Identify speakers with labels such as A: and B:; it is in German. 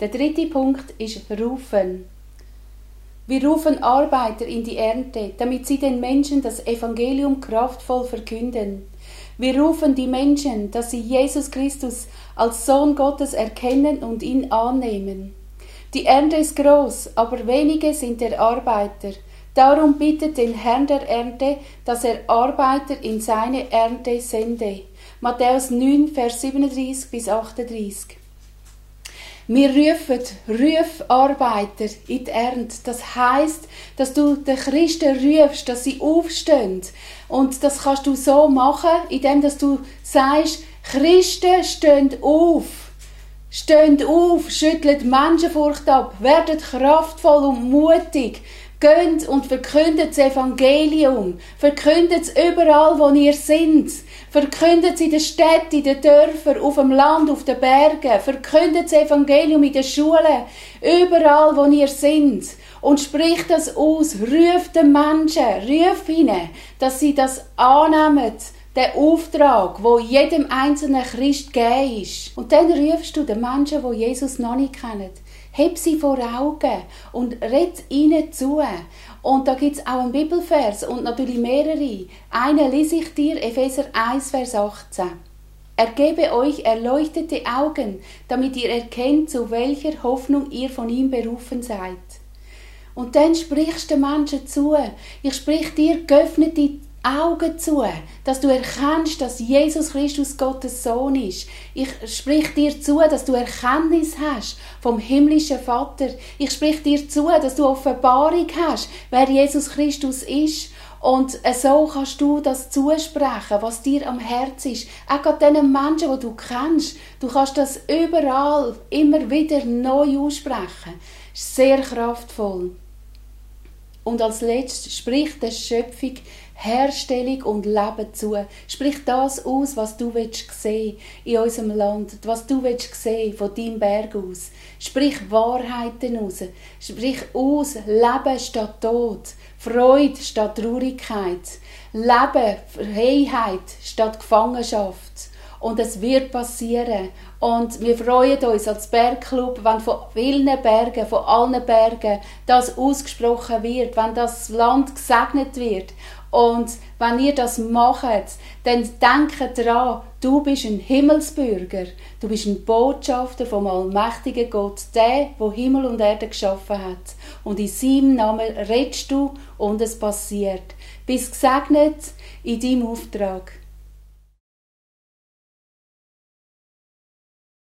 A: Der dritte Punkt ist Rufen. Wir rufen Arbeiter in die Ernte, damit sie den Menschen das Evangelium kraftvoll verkünden. Wir rufen die Menschen, dass sie Jesus Christus als Sohn Gottes erkennen und ihn annehmen. Die Ernte ist groß, aber wenige sind der Arbeiter. Darum bittet den Herrn der Ernte, dass er Arbeiter in seine Ernte sende. Matthäus 9, Vers 37 bis 38. Wir rufen Rufarbeiter in die Ernte. Das heißt, dass du den Christen rufst, dass sie aufstehen. Und das kannst du so machen, indem du sagst, Christen stehen auf. Stehen auf, schüttelt Menschenfurcht ab, werdet kraftvoll und mutig. Geht und verkündet das Evangelium. Verkündet es überall, wo ihr seid. Verkündet es in den Städten, in den Dörfern, auf dem Land, auf den Bergen. Verkündet das Evangelium in den Schulen. Überall, wo ihr seid. Und spricht das aus. Ruft den Menschen, ruft ihnen, dass sie das annehmen der Auftrag, wo jedem einzelnen Christ gegeben ist. Und dann rufst du den Menschen, die Jesus noch nicht kennen. Heb sie vor Augen und red ihnen zu. Und da gibt es auch einen Bibelvers und natürlich mehrere. Einen lese ich dir, Epheser 1, Vers 18. Er gebe euch erleuchtete Augen, damit ihr erkennt, zu welcher Hoffnung ihr von ihm berufen seid. Und dann sprichst du Menschen zu. Ich sprich dir geöffnete Augen zu, dass du erkennst, dass Jesus Christus Gottes Sohn ist. Ich sprich dir zu, dass du Erkenntnis hast vom himmlischen Vater. Ich sprich dir zu, dass du Offenbarung hast, wer Jesus Christus ist. Und so kannst du das zusprechen, was dir am Herzen ist. Auch gerade den Menschen, die du kennst. Du kannst das überall immer wieder neu aussprechen. Sehr kraftvoll. Und als letztes spricht der Schöpfung Herstellung und Leben zu. Sprich das aus, was du willst sehen in unserem Land, was du willst sehen von deinem Berg aus. Sprich Wahrheiten aus. Sprich aus Leben statt Tod, Freude statt Traurigkeit, Leben, Freiheit statt Gefangenschaft. Und es wird passieren. Und wir freuen uns als Bergclub, wenn von vielen Bergen, von allen Bergen, das ausgesprochen wird, wenn das Land gesegnet wird und wenn ihr das macht, dann denkt daran, du bist ein Himmelsbürger. Du bist ein Botschafter vom allmächtigen Gott, der, wo Himmel und Erde geschaffen hat. Und in seinem Namen redest du und es passiert. Bist gesegnet in deinem Auftrag.